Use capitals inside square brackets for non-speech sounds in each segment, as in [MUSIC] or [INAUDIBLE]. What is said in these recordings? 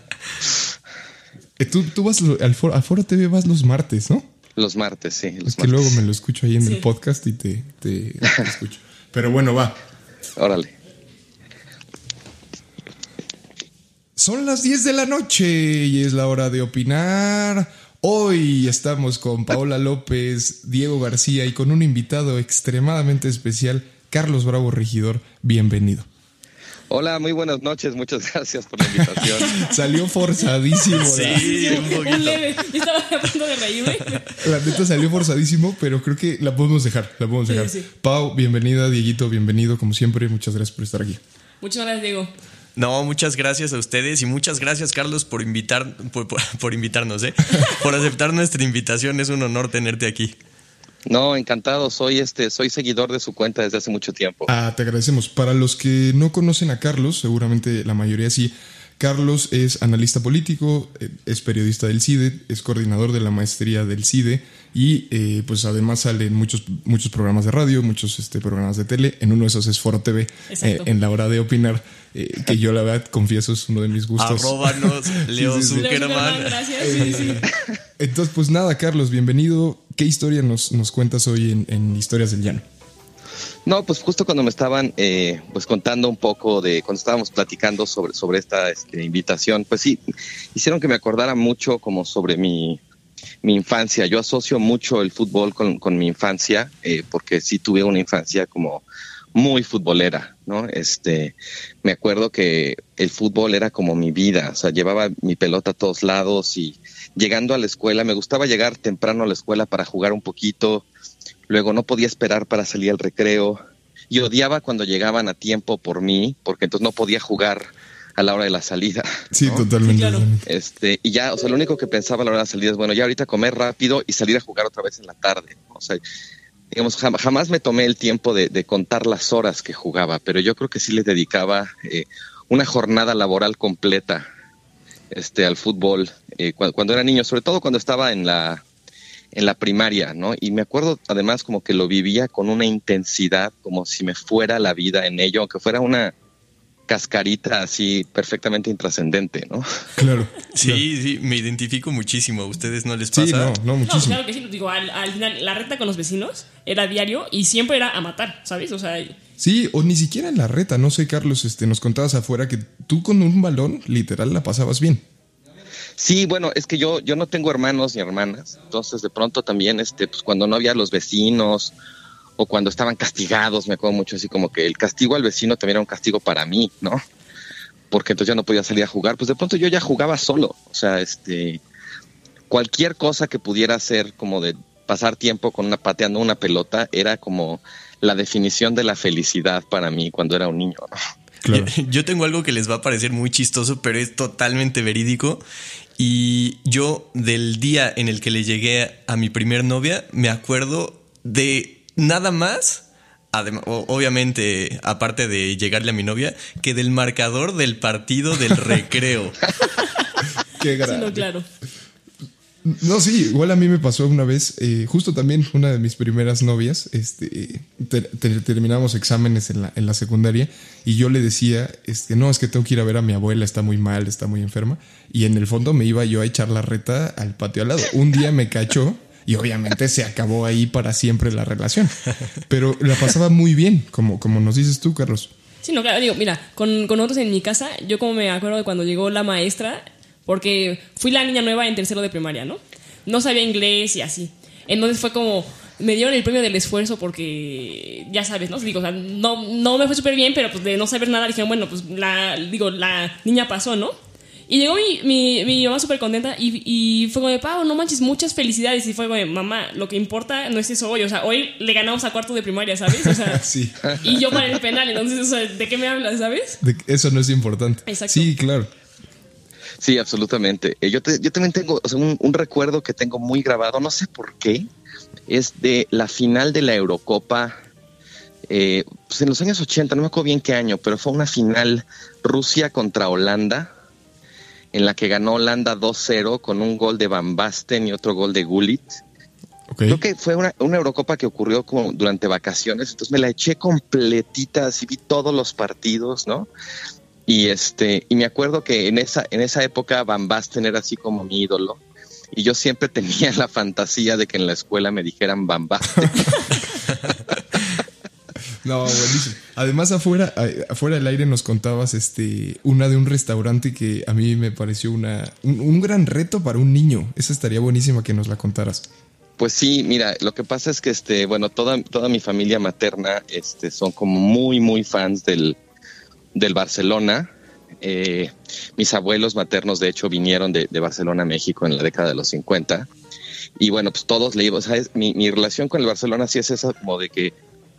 [LAUGHS] Eh, tú, tú vas al foro, a Foro TV vas los martes, ¿no? Los martes, sí. Los Es que martes. luego me lo escucho ahí en Sí. el podcast y te, te- [LAUGHS] te escucho. Pero bueno, va. Órale. Son las 10 de la noche y es la hora de opinar. Hoy estamos con Paola López, Diego García y con un invitado extremadamente especial, Carlos Bravo Regidor. Bienvenido. Hola, muy buenas noches. Muchas [LAUGHS] gracias por la invitación. [LAUGHS] Salió forzadísimo. la- Sí, un poquito. Un leve. Yo estaba a punto de reírme. [LAUGHS] La neta salió forzadísimo, pero creo que la podemos dejar, la podemos Sí, dejar. sí. Pau, bienvenida, Dieguito, bienvenido, como siempre, muchas gracias por estar aquí. Muchas gracias, Diego. No, muchas gracias a ustedes y muchas gracias, Carlos, por invitar, por, por- por invitarnos, ¿eh? Por aceptar nuestra invitación. Es un honor tenerte aquí. No, encantado. Soy este, soy seguidor de su cuenta desde hace mucho tiempo. Ah, te agradecemos. Para los que no conocen a Carlos, seguramente la mayoría sí. Carlos es analista político, eh, es periodista del CIDE, es coordinador de la maestría del CIDE y eh, pues además sale en muchos, muchos programas de radio, muchos este, programas de tele. En uno de esos es Foro TV, eh, en la hora de opinar, eh, que yo la verdad confieso es uno de mis gustos. Arróbanos, [LAUGHS] Leo sí, sí. Zuckerman. Gracias. Sí, sí. Entonces, pues nada, Carlos, bienvenido. ¿Qué historia nos, nos cuentas hoy en, en Historias del Llano? No, pues justo cuando me estaban eh, pues contando un poco de, cuando estábamos platicando sobre, sobre esta este, invitación, pues sí, hicieron que me acordara mucho como sobre mi, mi infancia. Yo asocio mucho el fútbol con, con mi infancia, eh, porque sí tuve una infancia como muy futbolera, ¿no? Este, me acuerdo que el fútbol era como mi vida, o sea, llevaba mi pelota a todos lados y llegando a la escuela, me gustaba llegar temprano a la escuela para jugar un poquito, luego no podía esperar para salir al recreo y odiaba cuando llegaban a tiempo por mí, porque entonces no podía jugar a la hora de la salida. Sí, ¿no? totalmente. Sí, claro. Este, y ya, o sea, lo único que pensaba a la hora de la salida es, bueno, ya ahorita comer rápido y salir a jugar otra vez en la tarde. O sea, digamos, jam- jamás me tomé el tiempo de, de contar las horas que jugaba, pero yo creo que sí le dedicaba eh, una jornada laboral completa este, al fútbol eh, cuando, cuando era niño, sobre todo cuando estaba en la, en la primaria, ¿no? Y me acuerdo además como que lo vivía con una intensidad, como si me fuera la vida en ello, aunque fuera una cascarita así perfectamente intrascendente, ¿no? Claro. Sí, sí, me identifico muchísimo. ¿A ustedes no les Sí, pasa? no, no, No, muchísimo. claro que sí. Digo, al, al final, la reta con los vecinos era diario y siempre era a matar, ¿sabes? O sea, Sí, o ni siquiera en la reta, no sé, Carlos, este, nos contabas afuera que tú con un balón literal la pasabas bien. Sí, bueno, es que yo, yo no tengo hermanos ni hermanas, entonces de pronto también, este, pues cuando no había los vecinos o cuando estaban castigados, me acuerdo mucho así como que el castigo al vecino también era un castigo para mí, ¿no? Porque entonces ya no podía salir a jugar, pues de pronto yo ya jugaba solo, o sea, este, cualquier cosa que pudiera hacer como de pasar tiempo con una pateando una pelota era como la definición de la felicidad para mí cuando era un niño, ¿no? Claro. Yo, [LAUGHS] yo tengo algo que les va a parecer muy chistoso, pero es totalmente verídico. Y yo del día en el que le llegué a mi primer novia, me acuerdo de nada más, adem- o- obviamente aparte de llegarle a mi novia, que del marcador del partido del [LAUGHS] recreo. Qué sí, grande. no, claro. No, sí, igual a mí me pasó una vez, eh, justo también una de mis primeras novias, este, ter- ter- terminamos exámenes en la, en la secundaria y yo le decía, este, no, es que tengo que ir a ver a mi abuela, está muy mal, está muy enferma, y en el fondo me iba yo a echar la reta al patio al lado. Un día me cachó y obviamente se acabó ahí para siempre la relación, pero la pasaba muy bien, como, como nos dices tú, Carlos. Sí, no, claro, digo, mira, con, con nosotros en mi casa, yo como me acuerdo de cuando llegó la maestra, porque fui la niña nueva en tercero de primaria, ¿no? No sabía inglés y así. Entonces fue como, me dieron el premio del esfuerzo porque, ya sabes, ¿no? Digo, o sea, no, no me fue súper bien, pero pues de no saber nada dijeron, bueno, pues la, digo, la niña pasó, ¿no? Y llegó mi, mi, mi mamá súper contenta y, y fue como de, Pau, no manches, muchas felicidades. Y fue como de, mamá, lo que importa no es eso hoy. O sea, hoy le ganamos a cuarto de primaria, ¿sabes? O sea, [LAUGHS] Sí. y yo para el penal, entonces, o sea, ¿de qué me hablas, sabes? De- eso no es importante. Exacto. Sí, claro. Sí, absolutamente. Eh, Yo, te- yo también tengo o sea, un, un recuerdo que tengo muy grabado, no sé por qué, es de la final de la Eurocopa, eh, pues en los años 80, no me acuerdo bien qué año, pero fue una final Rusia contra Holanda, en la que ganó Holanda 2-0 con un gol de Van Basten y otro gol de Gullit. Creo que fue una, una Eurocopa que ocurrió como durante vacaciones, entonces me la eché completita, así vi todos los partidos, ¿no? Y este, y me acuerdo que en esa, en esa época Van Basten era así como mi ídolo. Y yo siempre [LAUGHS] tenía la fantasía de que en la escuela me dijeran Van Basten. [LAUGHS] No, buenísimo. Además, afuera, afuera del aire nos contabas este, una de un restaurante que a mí me pareció una, un, un gran reto para un niño. Esa estaría buenísima que nos la contaras. Pues sí, mira, lo que pasa es que este, bueno, toda, toda mi familia materna este, son como muy, muy fans del, del Barcelona. Eh, mis abuelos maternos, de hecho, vinieron de, Barcelona México en la década de los 50. Y bueno, pues todos le. Mi, relación con el Barcelona sí es esa como de que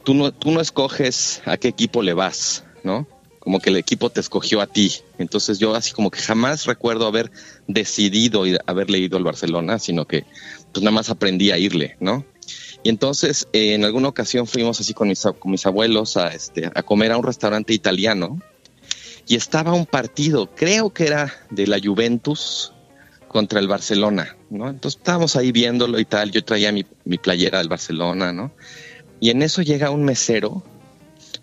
tú no, tú no escoges a qué equipo le vas, ¿no? Como que el equipo te escogió a ti. Entonces yo así como que jamás recuerdo haber decidido ir- haber leído al Barcelona, sino que pues nada más aprendí a irle, ¿no? Y entonces eh, en alguna ocasión fuimos así con mis, con mis abuelos a, este, a comer a un restaurante italiano y estaba un partido, creo que era de la Juventus contra el Barcelona, ¿no? Entonces estábamos ahí viéndolo y tal, yo traía mi, mi playera del Barcelona, ¿no? Y en eso llega un mesero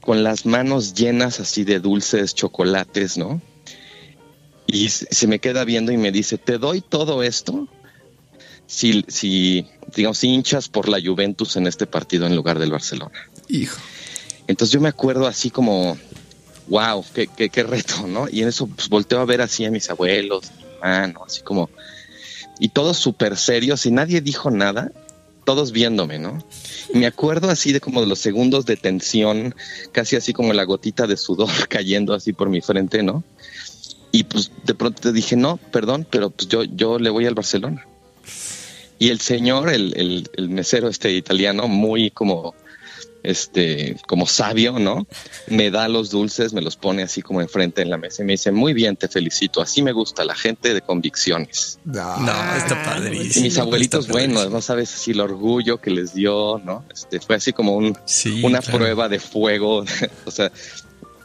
con las manos llenas así de dulces, chocolates, ¿no? Y se me queda viendo y me dice, te doy todo esto si, si digamos, si hinchas por la Juventus en este partido en lugar del Barcelona. Hijo. Entonces yo me acuerdo así como, wow, qué, qué, qué reto, ¿no? Y en eso pues, volteo a ver así a mis abuelos, mi hermano, así como, y todos súper serios y nadie dijo nada, todos viéndome, ¿no? Y me acuerdo así de como de los segundos de tensión, casi así como la gotita de sudor [LAUGHS] cayendo así por mi frente, ¿no? Y pues de pronto te dije, no, perdón, pero pues yo, yo le voy al Barcelona. Y el señor, el, el, el mesero este italiano, muy como este, como sabio, ¿no? Me da los dulces, me los pone así como enfrente en la mesa y me dice, muy bien, te felicito, así me gusta la gente de convicciones. No, está padrísimo. Y mis abuelitos, bueno, no sabes si el orgullo que les dio, ¿no? Este, fue así como un, Sí, una claro. prueba de fuego, [LAUGHS] o sea,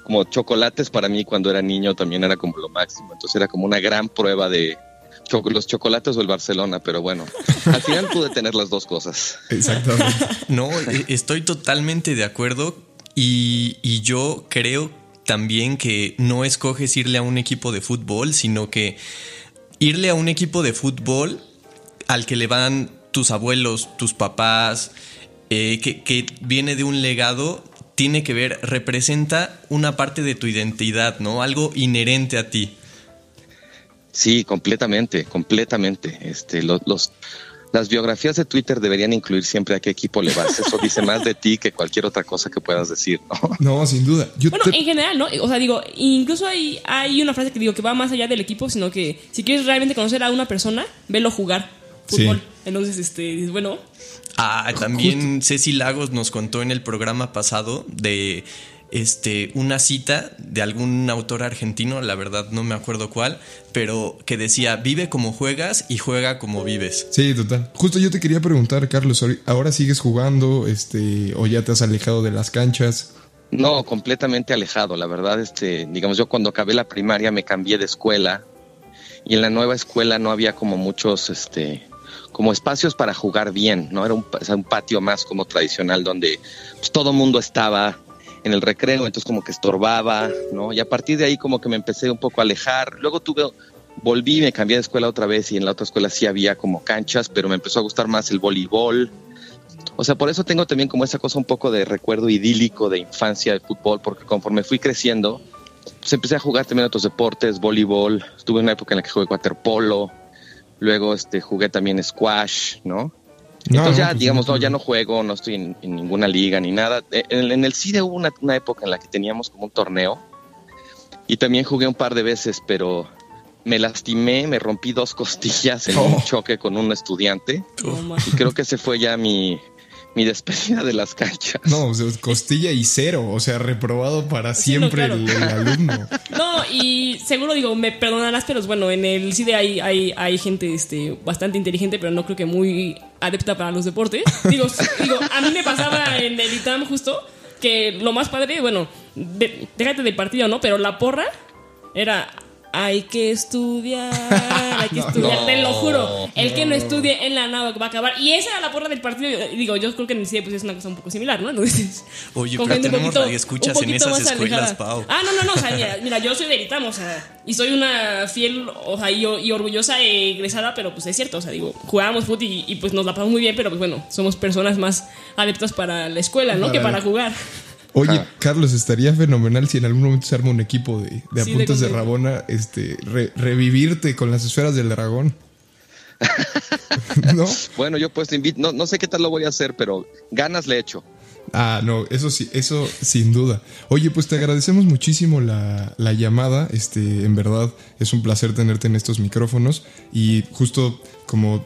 como chocolates para mí cuando era niño también era como lo máximo, entonces era como una gran prueba de los chocolates o el Barcelona, pero bueno, al final pude tener las dos cosas. Exactamente. [LAUGHS] No, e- estoy totalmente de acuerdo y, y yo creo también que no escoges irle a un equipo de fútbol, sino que irle a un equipo de fútbol al que le van tus abuelos, tus papás, eh, que, que viene de un legado, tiene que ver, representa una parte de tu identidad, ¿no? Algo inherente a ti. Sí, completamente, completamente. Este, los, los- las biografías de Twitter deberían incluir siempre a qué equipo le vas. Eso dice más de ti que cualquier otra cosa que puedas decir, ¿no? No, sin duda. Yo Bueno, te- en general, ¿no? O sea, digo, incluso hay, hay una frase que digo que va más allá del equipo, sino que si quieres realmente conocer a una persona, velo jugar fútbol. Sí. Entonces, este, bueno, Ah, también Ceci Lagos nos contó en el programa pasado de este una cita de algún autor argentino, la verdad no me acuerdo cuál, pero que decía, vive como juegas y juega como vives. Sí, total. Justo yo te quería preguntar, Carlos, ¿ahora sigues jugando este o ya te has alejado de las canchas? No, completamente alejado. La verdad, este, digamos, yo cuando acabé la primaria me cambié de escuela y en la nueva escuela no había como muchos, este, como espacios para jugar bien, ¿no? Era un, pa- o sea, un patio más como tradicional donde pues, todo mundo estaba en el recreo, entonces como que estorbaba, ¿no? Y a partir de ahí como que me empecé un poco a alejar. Luego tuve, volví, me cambié de escuela otra vez y en la otra escuela sí había como canchas, pero me empezó a gustar más el voleibol. O sea, por eso tengo también como esa cosa un poco de recuerdo idílico de infancia de fútbol, porque conforme fui creciendo, pues empecé a jugar también otros deportes, voleibol, estuve en una época en la que jugué waterpolo, luego este, jugué también squash, ¿no? No, Entonces ya, pues, digamos, no, ya no juego, no estoy en, en ninguna liga ni nada. Eh, En, en el CIDE hubo una, una época en la que teníamos como un torneo y también jugué un par de veces, pero me lastimé, me rompí dos [LAUGHS] costillas en un choque con un estudiante y creo que ese fue ya mi, mi despedida de las canchas. No, o sea, costilla y cero, o sea, reprobado para Sí, no, siempre claro. el, el alumno. [LAUGHS] No, y seguro digo, me perdonarás, pero bueno, en el CIDE hay, hay, hay gente este, bastante inteligente, pero no creo que muy adepta para los deportes. [LAUGHS] Digo, digo, a mí me pasaba en el ITAM justo que lo más padre, bueno, de- déjate del partido, ¿no? Pero la porra era hay que estudiar, hay que [LAUGHS] estudiar, te lo juro. El que no estudie en la nada va a acabar. Y esa era la porra del partido. Digo, yo creo que en el CIDE pues es una cosa un poco similar, ¿no? Entonces, [LAUGHS] Oye, pero tenemos poquito- radioescuchas en esas escuelas. Pau. Ah, no, no, no, o sea, mira, mira, yo soy de Eritam, o sea, y soy una fiel, o sea, y, y orgullosa e egresada, pero pues es cierto, o sea, digo, jugábamos fútbol y, y, pues nos la pasamos muy bien, pero pues bueno, somos personas más adeptas para la escuela, ¿no? Que para jugar. Oye. Carlos, estaría fenomenal si en algún momento se arma un equipo de, de Sí, apuntes de. Rabona, este, re- revivirte con las esferas del dragón. [LAUGHS] ¿No? Bueno, yo pues te invito, no, no sé qué tal lo voy a hacer, pero ganas le echo. Ah, no, eso sí, eso sin duda. Oye, pues te agradecemos muchísimo la, la llamada. Este, en verdad, es un placer tenerte en estos micrófonos. Y justo como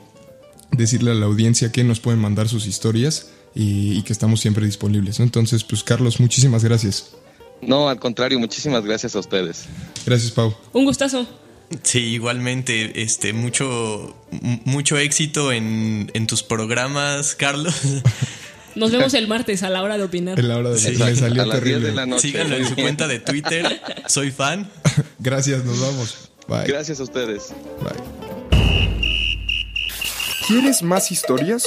decirle a la audiencia que nos pueden mandar sus historias y, y que estamos siempre disponibles. ¿no? Entonces, pues Carlos, muchísimas gracias. No, al contrario, muchísimas gracias a ustedes. Gracias, Pau. Un gustazo. Sí, igualmente, este, mucho, mucho éxito en, en tus programas, Carlos. [LAUGHS] Nos vemos el martes a la hora de opinar. En la hora de Sí. me salió a las 10 terrible. de la noche. Síganlo en su cuenta de Twitter. Soy fan. [LAUGHS] Gracias, nos vamos. Bye. Gracias a ustedes. Bye. ¿Quieres más historias?